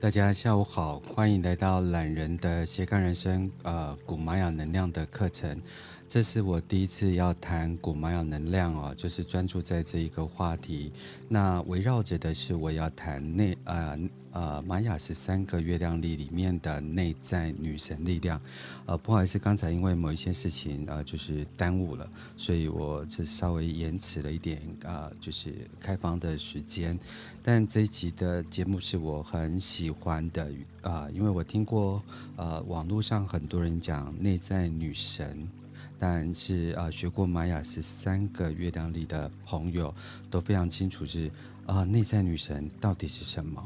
大家下午好，欢迎来到懒人的斜杠人生，呃，古玛雅能量的课程。这是我第一次要谈古玛雅能量哦，就是专注在这一个话题。那围绕着的是我要谈内呃呃玛雅十三个月亮历里面的内在女神力量。呃，不好意思，刚才因为某一些事情呃就是耽误了，所以我是稍微延迟了一点、呃，就是开房的时间。但这一集的节目是我很喜欢的啊、因为我听过呃网络上很多人讲内在女神。但是啊，学过玛雅十三个月亮历的朋友都非常清楚是啊，内在女神到底是什么。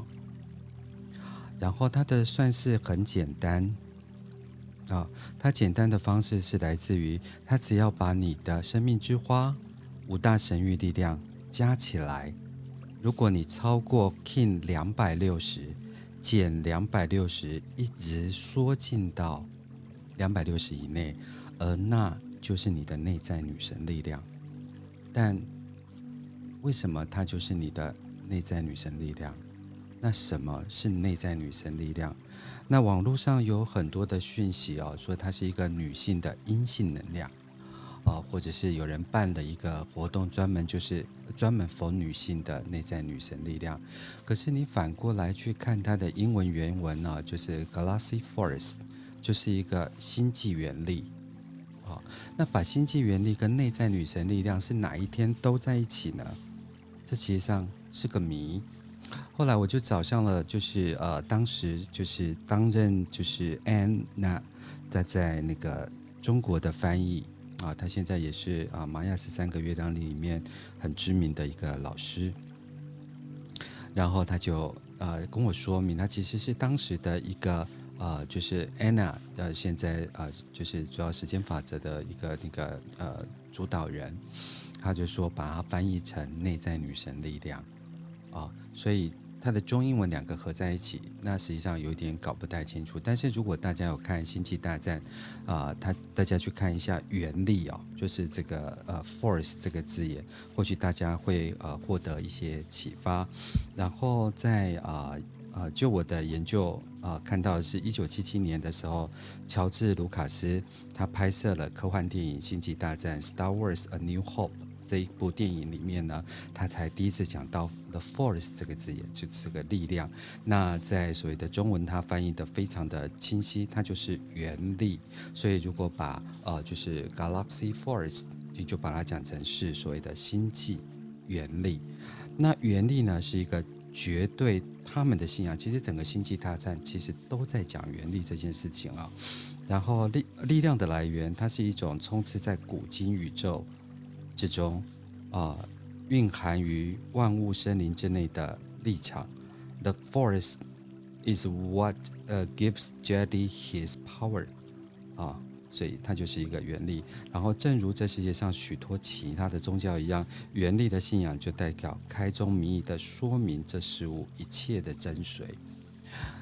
然后它的算式很简单啊，它简单的方式是来自于它只要把你的生命之花五大神域力量加起来，如果你超过 Kin 两百六十减两百六十，一直缩进到两百六十以内。而那就是你的内在女神力量，但为什么它就是你的内在女神力量？那什么是内在女神力量？那网络上有很多的讯息哦，说它是一个女性的阴性能量，啊，或者是有人办了一个活动，专门就是专门否女性的内在女神力量。可是你反过来去看它的英文原文呢，就是 Galaxy Force，就是一个星际原力。好那把星际原力跟内在女神力量是哪一天都在一起呢？这其实上是个谜。后来我就找上了，就是呃，当时就是担任就是 Anna，她在那个中国的翻译啊，她现在也是啊玛雅十三个月亮里面很知名的一个老师。然后他就呃跟我说明，他其实是当时的一个。呃，就是 Anna，呃，现在呃，就是主要时间法则的一个那个呃主导人，他就说把它翻译成内在女神力量，啊、所以它的中英文两个合在一起，那实际上有点搞不太清楚。但是如果大家有看《星际大战》，啊、他大家去看一下原力哦，就是这个呃 Force 这个字眼，或许大家会呃获得一些启发。然后在啊。呃，就我的研究啊、看到是一九七七年的时候，乔治·卢卡斯他拍摄了科幻电影《星际大战》（Star Wars: A New Hope） 这一部电影里面呢，他才第一次讲到 “the force” 这个字眼，就是个力量。那在所谓的中文，它翻译的非常的清晰，它就是原力。所以如果把呃就是 Galaxy Force，你就把它讲成是所谓的星际原力。那原力呢，是一个。绝对，他们的信仰其实整个星际大战其实都在讲原力这件事情啊。然后力力量的来源，它是一种充斥在古今宇宙之中啊，蕴含于万物生灵之内的力场。The forest is what gives Jedi his power 啊。所以它就是一个原力，然后正如这世界上许多其他的宗教一样，原力的信仰就代表开宗明义的说明这事物一切的真髓。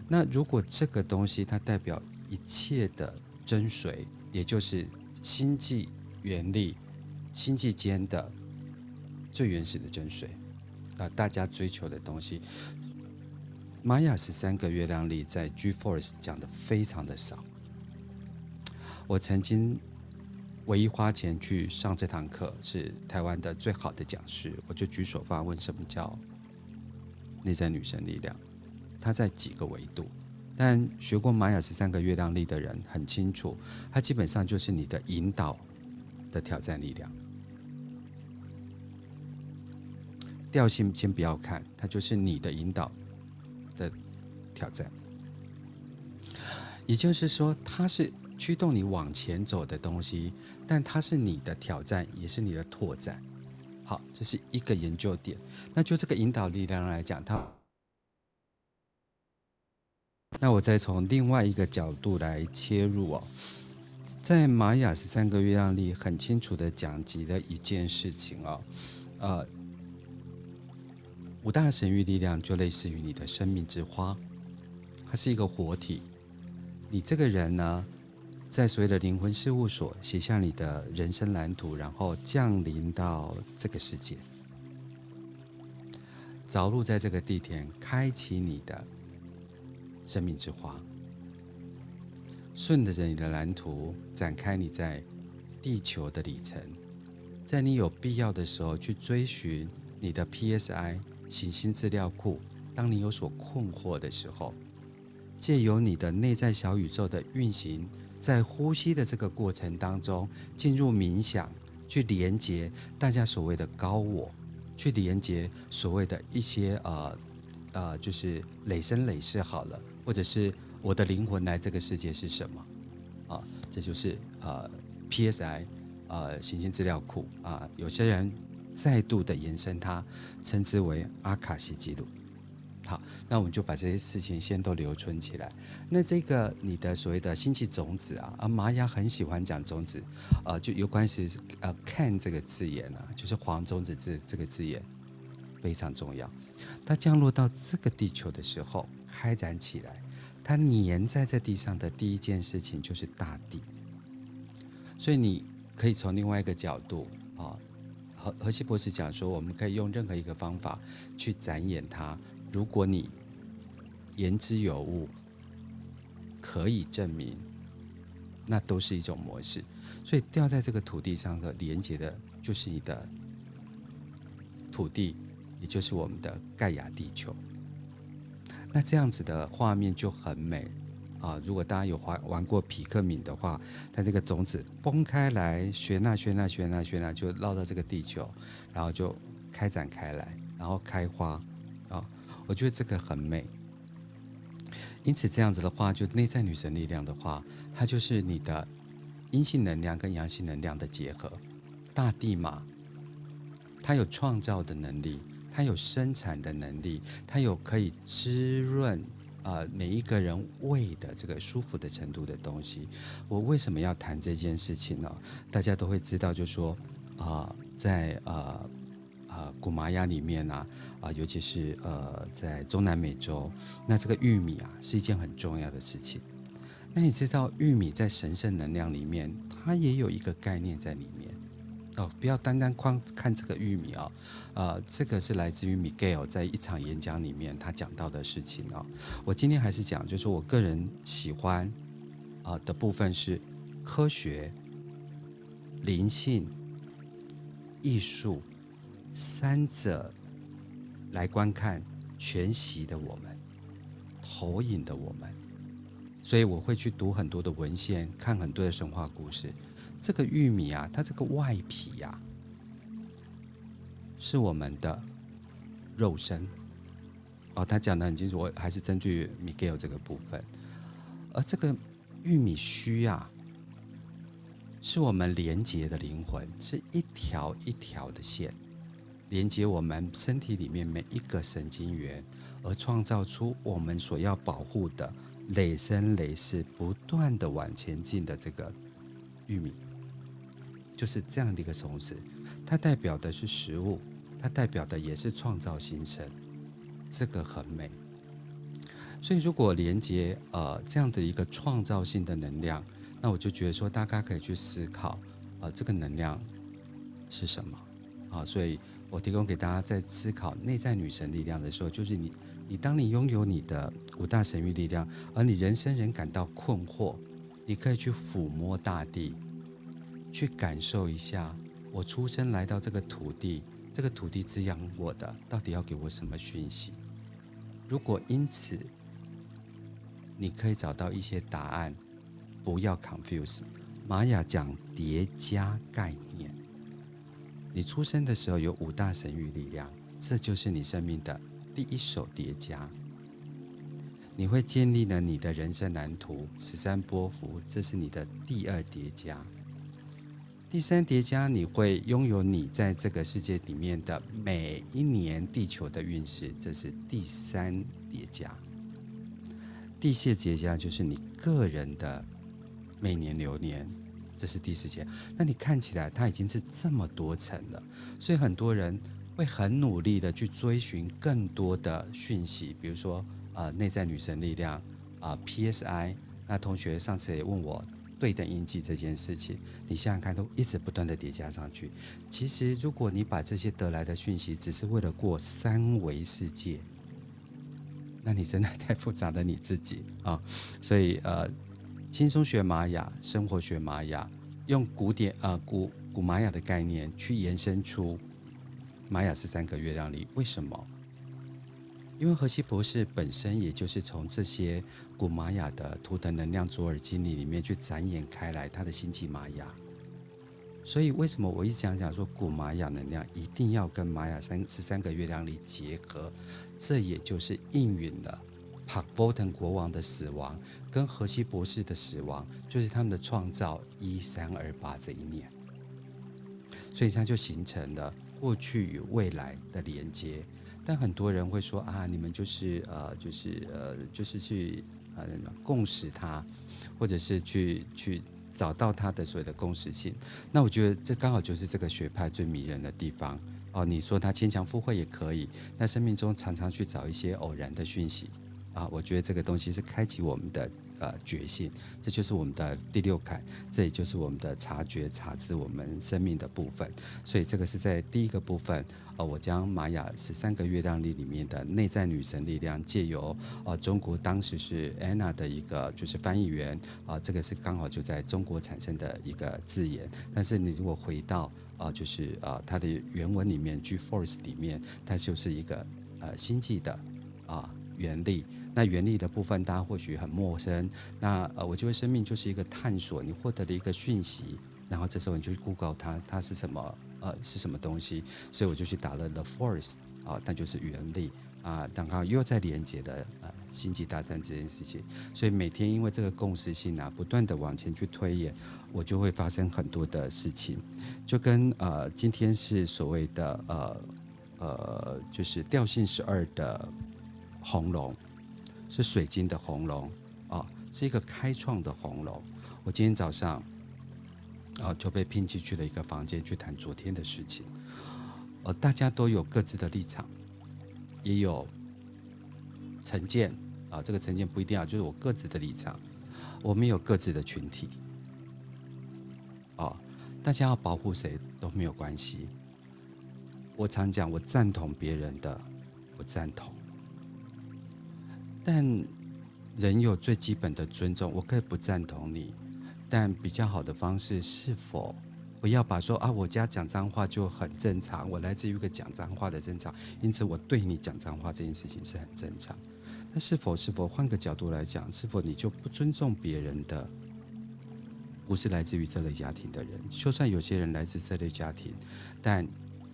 那如果这个东西它代表一切的真髓，也就是星际原力、星际间的最原始的真水啊，大家追求的东西，玛雅十三个月亮历在 G Force 讲的非常的少。我曾经唯一花钱去上这堂课是台湾的最好的讲师，我就举手发问：什么叫内在女神力量？它在几个维度？但学过玛雅十三个月亮历的人很清楚，它基本上就是你的引导的挑战力量。调性先不要看，它就是你的引导的挑战。也就是说，它是。驱动你往前走的东西，但它是你的挑战，也是你的拓展。好，这是一个研究点。那就这个引导力量来讲，它，那我再从另外一个角度来切入哦，在玛雅十三个月亮里，很清楚的讲及了一件事情哦，呃，五大神域力量就类似于你的生命之花，它是一个活体，你这个人呢，在所谓的灵魂事务所写下你的人生蓝图，然后降临到这个世界，着陆在这个地点，开启你的生命之花。顺着你的蓝图展开你在地球的里程，在你有必要的时候去追寻你的 PSI 行星资料库。当你有所困惑的时候，借由你的内在小宇宙的运行，在呼吸的这个过程当中，进入冥想，去连接大家所谓的高我，去连接所谓的一些呃呃，就是累生累世好了，或者是。我的灵魂来这个世界是什么？啊，这就是呃 PSI 呃行星资料库啊。有些人再度的延伸它，称之为阿卡西记录。好，那我们就把这些事情先都留存起来。那这个你的所谓的星际种子啊，啊，玛雅很喜欢讲种子，呃，就有关系呃 Can 这个字眼啊，就是黄种子这这个字眼非常重要。它降落到这个地球的时候，开展起来。它粘在这地上的第一件事情就是大地，所以你可以从另外一个角度啊，何何西博士讲说，我们可以用任何一个方法去展演它。如果你言之有物，可以证明，那都是一种模式。所以掉在这个土地上的连接的，就是你的土地，也就是我们的盖亚地球。那这样子的画面就很美啊！如果大家有玩玩过皮克敏的话，它这个种子崩开来，旋啊旋啊旋啊旋啊，就绕到这个地球，然后就开展开来，然后开花啊！我觉得这个很美。因此，这样子的话，就内在女神力量的话，它就是你的阴性能量跟阳性能量的结合。大地嘛，它有创造的能力。它有生产的能力，它有可以滋润啊、每一个人胃的这个舒服的程度的东西。我为什么要谈这件事情呢？大家都会知道，就是说啊、在呃呃古玛雅里面呢啊、尤其是呃在中南美洲，那这个玉米啊是一件很重要的事情。那你知道玉米在神圣能量里面，它也有一个概念在里面。哦，不要单单光看这个玉米、哦，呃，这个是来自于 Miguel 在一场演讲里面他讲到的事情、哦。我今天还是讲，就是我个人喜欢啊的部分是科学、灵性、艺术三者来观看全息的我们，投影的我们，所以我会去读很多的文献，看很多的神话故事。这个玉米啊，它这个外皮呀、啊，是我们的肉身。哦，他讲得很清楚，我还是针对 Miguel 这个部分。而这个玉米须啊，是我们连接的灵魂，是一条一条的线，连接我们身体里面每一个神经元，而创造出我们所要保护的累生累世不断的往前进的这个玉米。就是这样的一个种子，它代表的是食物，它代表的也是创造新生，这个很美。所以如果连接呃这样的一个创造性的能量，那我就觉得说大家可以去思考，呃这个能量是什么啊？所以我提供给大家在思考内在女神力量的时候，就是你你当你拥有你的五大神域力量，而你人生仍感到困惑，你可以去抚摸大地。去感受一下，我出生来到这个土地，这个土地滋养我的，到底要给我什么讯息？如果因此你可以找到一些答案，不要 confuse。玛雅讲叠加概念，你出生的时候有五大神域力量，这就是你生命的第一手叠加。你会建立了你的人生蓝图，十三波幅，这是你的第二叠加。第三叠加，你会拥有你在这个世界里面的每一年地球的运势，这是第三叠加。第四叠加就是你个人的每年流年，这是第四节。那你看起来它已经是这么多层了，所以很多人会很努力的去追寻更多的讯息，比如说呃内在女神力量啊、PSI。那同学上次也问我。对等印记这件事情，你想想看，都一直不断的叠加上去。其实，如果你把这些得来的讯息，只是为了过三维世界，那你真的太复杂的你自己啊。所以呃，轻松学玛雅，生活学玛雅，用古典呃古古玛雅的概念去延伸出玛雅十三个月亮里，为什么？因为荷西博士本身也就是从这些古玛雅的图腾能量卓尔经历里面去展演开来，他的星际玛雅。所以为什么我一直想讲说古玛雅能量一定要跟玛雅三十三个月亮里结合？这也就是应允了帕克沃腾国王的死亡跟荷西博士的死亡，就是他们的创造一三二八这一年。所以这样就形成了过去与未来的连接。但很多人会说啊，你们就是呃，就是呃，就是去呃共识它，或者是去去找到它的所谓的共识性。那我觉得这刚好就是这个学派最迷人的地方哦。你说它牵强附会也可以，那生命中常常去找一些偶然的讯息啊，我觉得这个东西是开启我们的。呃，觉性，这就是我们的第六感，这也就是我们的察觉、察知我们生命的部分。所以这个是在第一个部分，呃，我将玛雅十三个月亮历里面的内在女神力量，借由呃中国当时是安娜的一个就是翻译员啊、呃，这个是刚好就在中国产生的一个字眼。但是你如果回到、呃，就是、呃、它的原文里面，G Force 里面，它就是一个呃星际的啊、原力。那原力的部分，大家或许很陌生。那呃，我觉得生命就是一个探索，你获得了一个讯息，然后这时候你就去 Google 它，它是什么？呃，是什么东西？所以我就去打了 The Force 啊，那就是原力啊。刚刚又在连接的呃星际大战这件事情，所以每天因为这个共识性啊，不断的往前去推演，我就会发生很多的事情，就跟呃今天是所谓的呃呃就是调性十二的红龙。是水晶的红龙啊，是一个开创的红龙。我今天早上啊就被聘进去了一个房间去谈昨天的事情。呃，大家都有各自的立场，也有成见啊。这个成见不一定要就是我各自的立场。我们有各自的群体啊，大家要保护谁都没有关系。我常讲，我赞同别人的，我赞同。但人有最基本的尊重，我可以不赞同你，但比较好的方式是否不要把说啊，我家讲脏话就很正常，我来自于一个讲脏话的正常，因此我对你讲脏话这件事情是很正常。那是否是否换个角度来讲，是否你就不尊重别人的，不是来自于这类家庭的人？就算有些人来自这类家庭，但。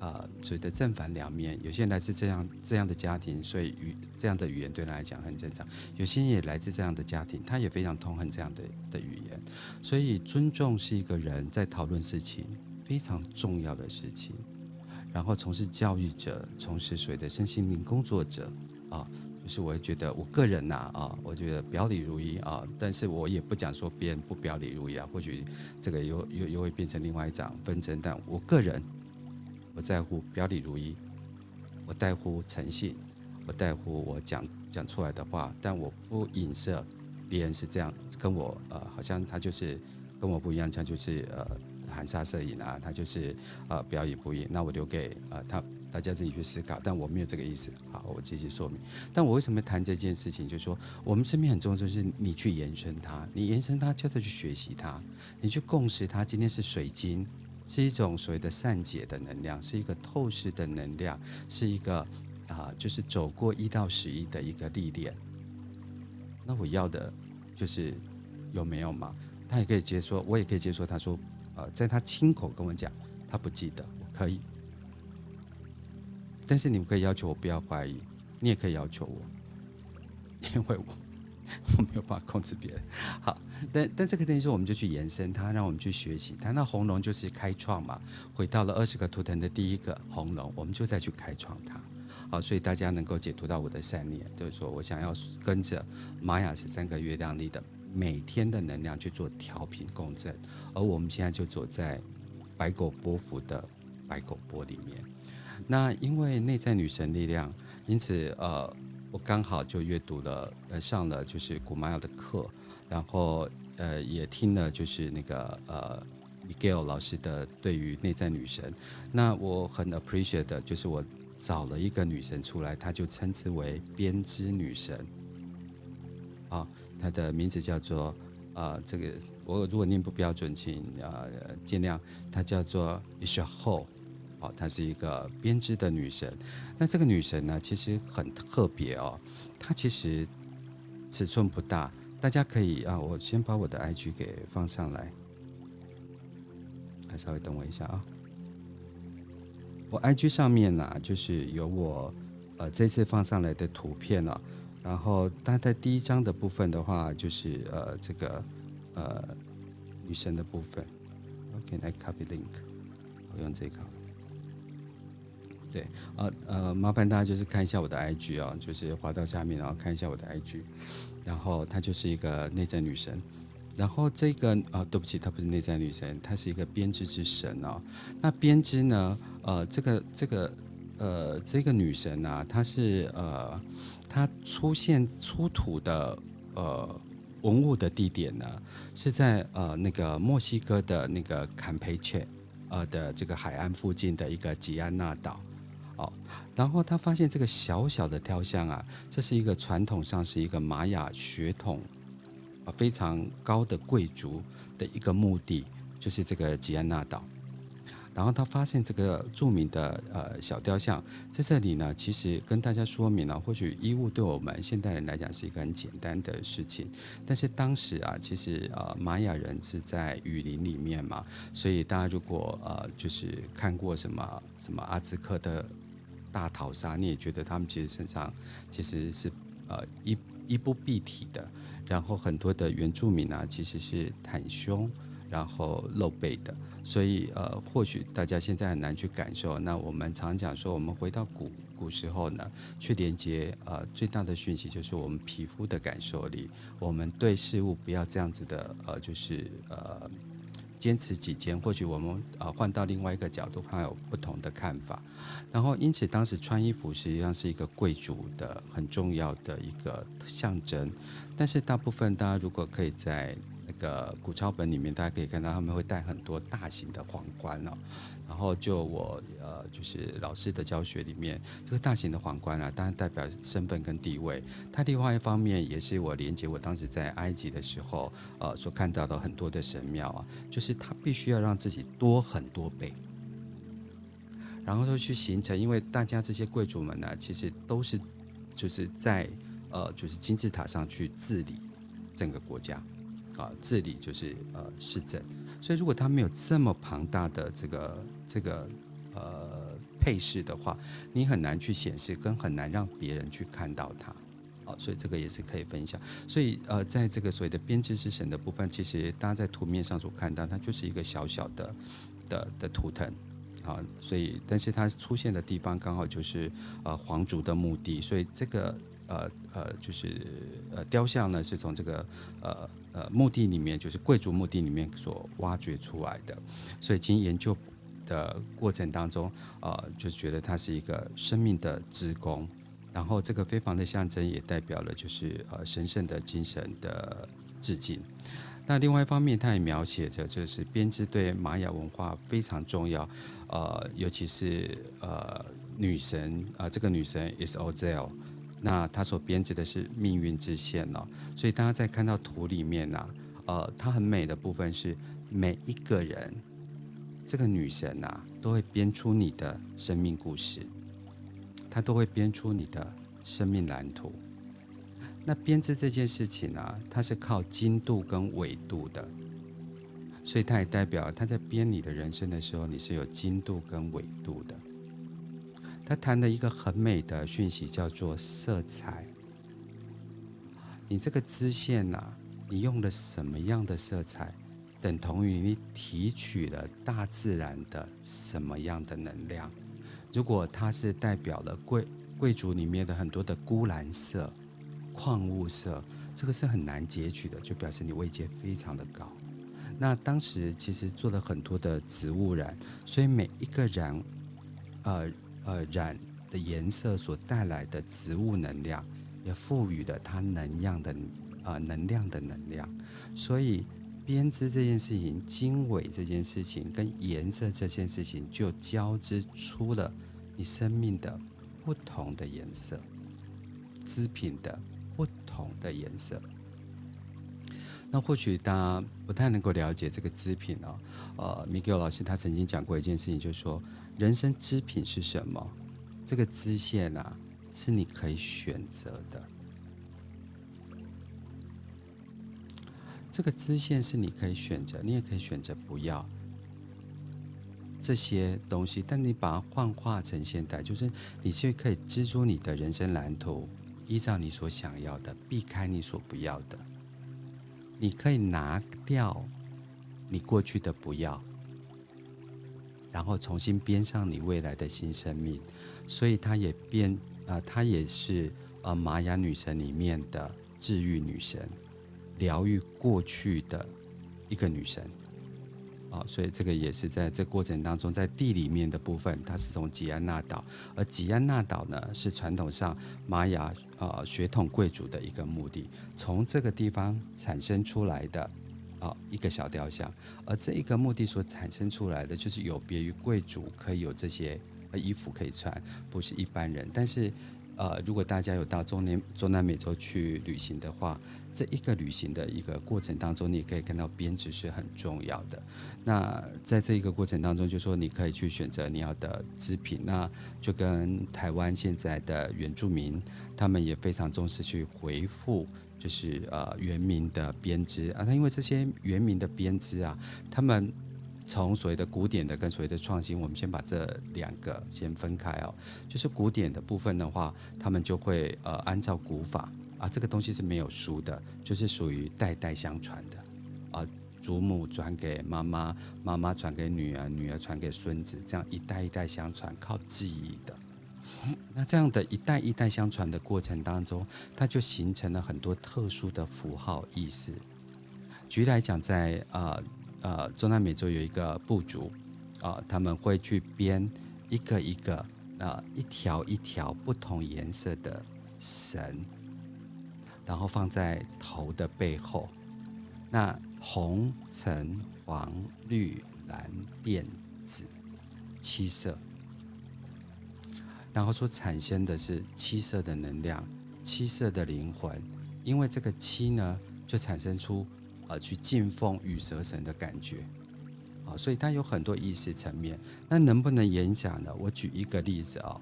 呃，所谓的正反两面，有些人来自这样这样的家庭，所以语这样的语言对他来讲很正常；有些人也来自这样的家庭，他也非常痛恨这样的的语言。所以，尊重是一个人在讨论事情非常重要的事情。然后，从事教育者，从事所谓的身心灵工作者啊，就是我会觉得我个人呐啊，我觉得表里如一啊，但是我也不讲说别人不表里如一啊，或许这个又又又会变成另外一场纷争。但我个人。我在乎表里如一，我在乎诚信，我在乎我讲讲出来的话，但我不影射别人是这样跟我呃，好像他就是跟我不一样，他就是呃含沙射影啊，他就是呃表里不一。那我留给呃他大家自己去思考，但我没有这个意思。好，我继续说明。但我为什么谈这件事情？就是说我们身边很重要，就是你去延伸它，你延伸它，就得去学习它，你去共识它。今天是水晶。是一种所谓的善解的能量，是一个透视的能量，是一个啊、就是走过一到十一的一个历练。那我要的就是有没有嘛？他也可以接受，我也可以接受。他说，呃，在他亲口跟我讲，他不记得，我可以。但是你们可以要求我不要怀疑，你也可以要求我，因为我。我没有办法控制别人，好，但但这个东西，我们就去延伸它，让我们去学习它。那红龙就是开创嘛，回到了二十个图腾的第一个红龙，我们就再去开创它。好，所以大家能够解读到我的善念，就是说我想要跟着玛雅十三个月亮里的每天的能量去做调频共振，而我们现在就走在白狗波幅的白狗波里面。那因为内在女神力量，因此呃。我刚好就阅读了，呃，上了就是古玛雅的课，然后呃也听了就是那个呃 Miguel 老师的对于内在女神。那我很 appreciate 的就是我找了一个女神出来，她就称之为编织女神。啊、她的名字叫做呃，这个我如果念不标准，请呃见谅。她叫做 Ishtar，哦，她是一个编织的女神。那这个女神呢，其实很特别哦，她其实尺寸不大，大家可以啊，我先把我的 IG 给放上来，还稍微等我一下啊。我 IG 上面呢、啊，就是有我呃这次放上来的图片了、啊。然后它在第一张的部分的话，就是呃这个呃女神的部分。OK，来 copy link，我用这个。对，呃呃，麻烦大家就是看一下我的 IG 啊、哦，就是滑到下面，然后看一下我的 IG。然后她就是一个内在女神。然后这个啊、呃，对不起，她不是内在女神，她是一个编织之神哦。那编织呢？呃，这个这个呃，这个女神啊，她是呃，她出现出土的呃文物的地点呢，是在呃那个墨西哥的那个坎培切呃的这个海岸附近的一个吉安纳岛哦。然后他发现这个小小的雕像啊，这是一个传统上是一个玛雅血统啊。非常高的贵族的一个墓地，就是这个吉安纳岛。然后他发现这个著名的呃小雕像在这里呢，其实跟大家说明了，或许衣物对我们现代人来讲是一个很简单的事情，但是当时啊，其实呃玛雅人是在雨林里面嘛，所以大家如果呃就是看过什么什么阿兹克的大逃杀，你也觉得他们其实身上其实是呃一。衣不蔽体的，然后很多的原住民啊，其实是袒胸，然后露背的，所以呃，或许大家现在很难去感受。那我们常讲说，我们回到古古时候呢，去连接呃最大的讯息就是我们皮肤的感受力，我们对事物不要这样子的呃，就是呃。坚持己见，或许我们呃换到另外一个角度，还有不同的看法。然后，因此当时穿衣服实际上是一个贵族的很重要的一个象征。但是，大部分大家如果可以在那个古抄本里面，大家可以看到他们会戴很多大型的皇冠哦。然后就我呃，就是老师的教学里面，这个大型的皇冠啊，当然代表身份跟地位。它另外一方面也是我连接我当时在埃及的时候，呃，所看到的很多的神庙啊，就是它必须要让自己多很多倍，然后就去形成，因为大家这些贵族们呢，其实都是就是在呃，就是金字塔上去治理整个国家。啊，治理就是呃市政，所以如果他没有这么庞大的这个这个呃配饰的话，你很难去显示，跟很难让别人去看到它。啊，所以这个也是可以分享。所以呃，在这个所谓的编织之神的部分，其实大家在图面上所看到，它就是一个小小的的的图腾。啊，所以但是它出现的地方刚好就是呃皇族的墓地，所以这个。呃呃，就是呃雕像呢，是从这个呃呃墓地里面，就是贵族墓地里面所挖掘出来的，所以经研究的过程当中，呃，就觉得它是一个生命的之宫，然后这个非凡的象征也代表了就是呃神圣的精神的致敬。那另外一方面，它也描写着就是编织对玛雅文化非常重要，呃，尤其是呃女神啊、呃，这个女神 Is-Ozel。那她所编织的是命运之线哦，所以大家在看到图里面呐、啊，呃，它很美的部分是每一个人，这个女神呐、啊，都会编出你的生命故事，她都会编出你的生命蓝图。那编织这件事情啊，它是靠精度跟纬度的，所以它也代表它在编你的人生的时候，你是有精度跟纬度的。他谈了一个很美的讯息，叫做色彩。你这个支线呐，你用了什么样的色彩，等同于你提取了大自然的什么样的能量。如果它是代表了贵贵族里面的很多的钴蓝色、矿物色，这个是很难截取的，就表示你位阶非常的高。那当时其实做了很多的植物染，所以每一个染，呃。呃，染的颜色所带来的植物能量，也赋予了它能量的呃能量的能量。所以编织这件事情、经纬这件事情跟颜色这件事情，就交织出了你生命的不同的颜色，织品的不同的颜色。那或许大家不太能够了解这个织品哦。呃，Miguel 老师他曾经讲过一件事情，就是说，人生织品是什么？这个织线啊，是你可以选择的。这个支线是你可以选择，你也可以选择不要这些东西，但你把它幻化成现代，就是你就可以织出你的人生蓝图，依照你所想要的，避开你所不要的。你可以拿掉你过去的不要，然后重新编上你未来的新生命。所以她也变，呃，她也是呃玛雅女神里面的治愈女神，疗愈过去的一个女神。啊，所以这个也是在这过程当中，在地里面的部分，它是从吉安纳岛，而吉安纳岛呢是传统上玛雅呃血统贵族的一个墓地，从这个地方产生出来的啊一个小雕像，而这一个墓地所产生出来的，就是有别于贵族可以有这些衣服可以穿，不是一般人，但是。呃，如果大家有到中南中南美洲去旅行的话，这一个旅行的一个过程当中，你可以看到编织是很重要的。那在这一个过程当中，就说你可以去选择你要的织品，那就跟台湾现在的原住民，他们也非常重视去回复，就是呃原民的编织啊。那因为这些原民的编织啊，他们。从所谓的古典的跟所谓的创新，我们先把这两个先分开哦。就是古典的部分的话，他们就会呃按照古法啊，这个东西是没有书的，就是属于代代相传的啊，祖母转给妈妈，妈妈传给女儿，女儿传给孙子，这样一代一代相传，靠记忆的。那这样的一代一代相传的过程当中，它就形成了很多特殊的符号意思。举例来讲，在啊。呃呃，中南美洲有一个部族，啊、他们会去编一个一个，啊、一条一条不同颜色的绳，然后放在头的背后。那红、橙、黄、绿、蓝、靛、紫，七色，然后所产生的是七色的能量，七色的灵魂，因为这个七呢，就产生出。呃，去敬奉羽蛇神的感觉，啊，所以它有很多意识层面。那能不能演讲呢？我举一个例子啊，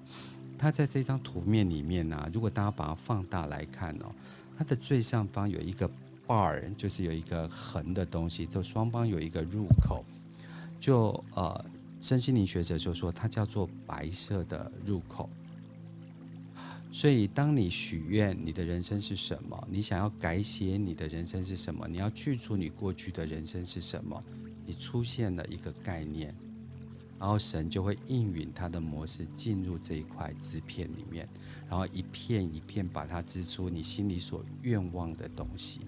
它在这张图面里面呢，如果大家把它放大来看哦，它的最上方有一个 bar，就是有一个横的东西，就双方有一个入口，就呃，身心灵学者就说它叫做白色的入口。所以，当你许愿你的人生是什么，你想要改写你的人生是什么，你要去除你过去的人生是什么，你出现了一个概念，然后神就会应允他的模式进入这一块织片里面，然后一片一片把它织出你心里所愿望的东西。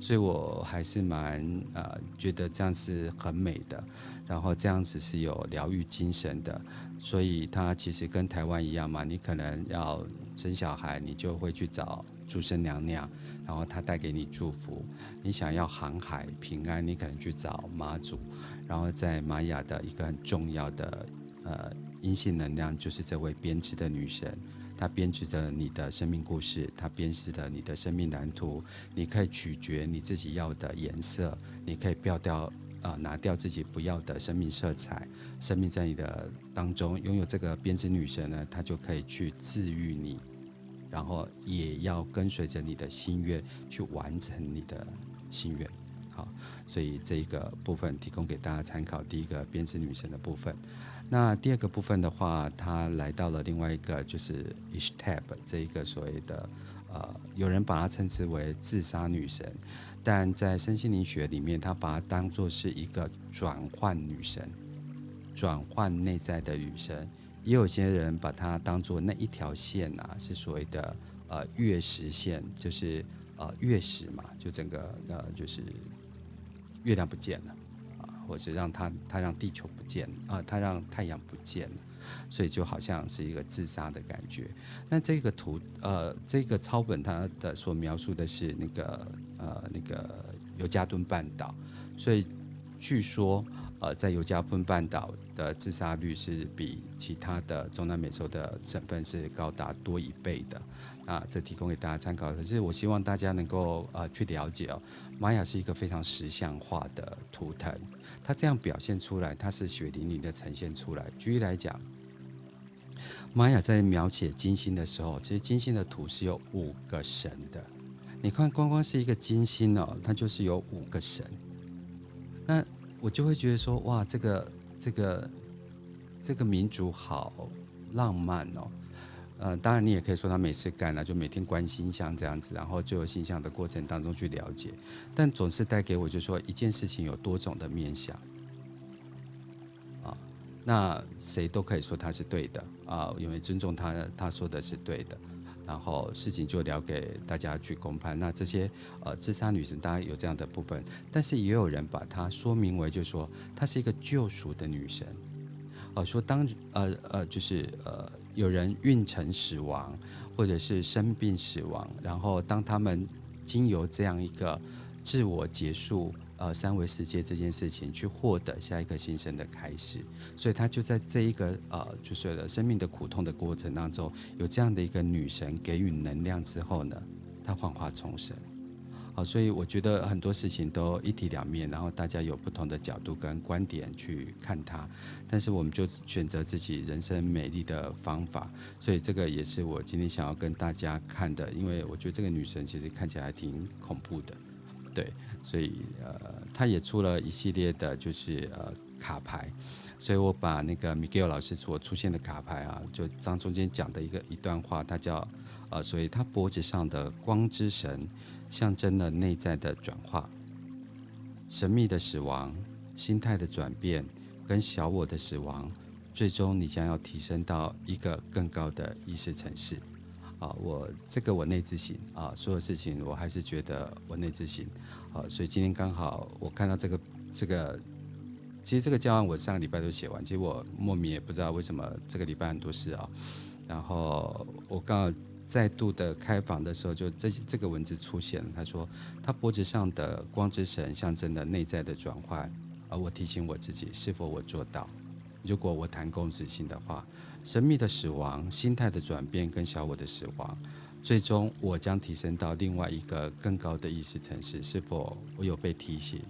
所以我还是蛮呃觉得这样是很美的，然后这样子是有疗愈精神的。所以它其实跟台湾一样嘛，你可能要生小孩，你就会去找诸生娘娘，然后她带给你祝福。你想要航海平安，你可能去找妈祖，然后在玛雅的一个很重要的呃阴性能量，就是这位编织的女神。它编织着你的生命故事，它编织着你的生命蓝图。你可以取决你自己要的颜色，你可以掉掉啊、拿掉自己不要的生命色彩。生命在你的当中拥有这个编织女神呢，她就可以去治愈你，然后也要跟随着你的心愿去完成你的心愿。好，所以这一个部分提供给大家参考。第一个编织女神的部分。那第二个部分的话，他来到了另外一个，就是 Ishtab 这一个所谓的，呃，有人把它称之为自杀女神，但在身心灵学里面，他把它当作是一个转换女神，转换内在的女神。也有些人把它当做那一条线啊，是所谓的呃月食线，就是呃月食嘛，就整个呃就是月亮不见了。或者让他他让地球不见啊，他让太阳不见了，所以就好像是一个自杀的感觉。那这个图呃，这个抄本它的所描述的是那个呃那个尤加敦半岛，所以据说，呃，在尤加敦半岛的自杀率是比其他的中南美洲的省份是高达多一倍的。啊，这提供给大家参考。可是我希望大家能够呃去了解哦，玛雅是一个非常实像化的图腾，它这样表现出来，它是血淋淋的呈现出来。举例来讲，玛雅在描写金星的时候，其实金星的图是有五个神的。你看，光光是一个金星哦，它就是有五个神。那我就会觉得说，哇，这个这个这个民族好浪漫哦。呃，当然你也可以说他没事干了，就每天观星象这样子，然后就有星象的过程当中去了解，但总是带给我就是说一件事情有多种的面向啊，那谁都可以说他是对的啊，因为尊重他，他说的是对的，然后事情就留给大家去公判。那这些呃自杀女神当然有这样的部分，但是也有人把它说明为就是说她是一个救赎的女神，哦、说当呃呃就是呃。有人运程死亡，或者是生病死亡，然后当他们经由这样一个自我结束，呃，三维世界这件事情，去获得下一个新生的开始，所以他就在这一个呃，就是生命的苦痛的过程当中，有这样的一个女神给予能量之后呢，她幻化重生。好，所以我觉得很多事情都一体两面，然后大家有不同的角度跟观点去看它，但是我们就选择自己人生美丽的方法。所以这个也是我今天想要跟大家看的，因为我觉得这个女神其实看起来挺恐怖的，对，所以呃，她也出了一系列的就是呃卡牌，所以我把那个 Miguel 老师所出现的卡牌啊，就当中间讲的一个一段话，它叫呃，所以他脖子上的光之神。象征了内在的转化、神秘的死亡、心态的转变跟小我的死亡，最终你将要提升到一个更高的意识层次。啊，我这个我内自省啊，所有事情我还是觉得我内自省。啊，所以今天刚好我看到这个这个，其实这个教案我上个礼拜都写完，其实我莫名也不知道为什么这个礼拜很多事啊。然后我刚好。再度的开房的时候，就这这个文字出现了。他说，他脖子上的光之神象征了内在的转换，而我提醒我自己，是否我做到？如果我谈共识性的话，神秘的死亡、心态的转变跟小我的死亡，最终我将提升到另外一个更高的意识层次。是否我有被提醒？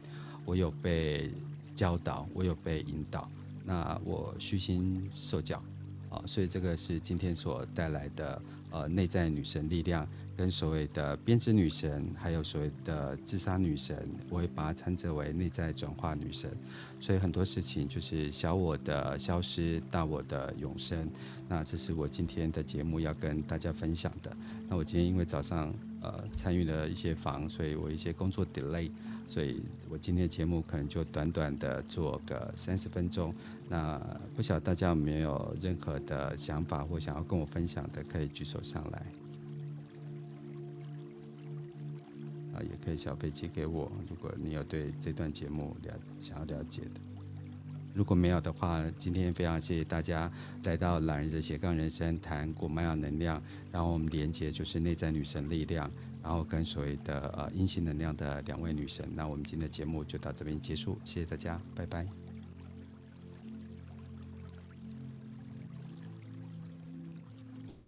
我有被教导？我有被引导？那我虚心受教。啊，所以这个是今天所带来的。呃，内在女神力量跟所谓的编织女神，还有所谓的自杀女神，我会把它称之为内在转化女神。所以很多事情就是小我的消失，大我的永生。那这是我今天的节目要跟大家分享的。那我今天因为早上呃参与了一些房，所以我一些工作 delay，所以我今天的节目可能就短短的做个三十分钟。那不晓得大家有没有任何的想法或想要跟我分享的，可以举手上来。啊，也可以小飞机给我，如果你有对这段节目了想要了解的。如果没有的话，今天非常谢谢大家来到懒人的斜杠人生谈古玛雅能量，然后我们连接就是内在女神力量，然后跟所谓的呃阴性能量的两位女神。那我们今天的节目就到这边结束，谢谢大家，拜拜。